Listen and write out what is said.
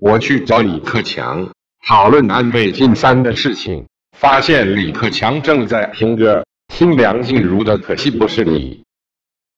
我去找李克强讨论安倍晋三的事情，发现李克强正在听歌，听梁静茹的，可惜不是你。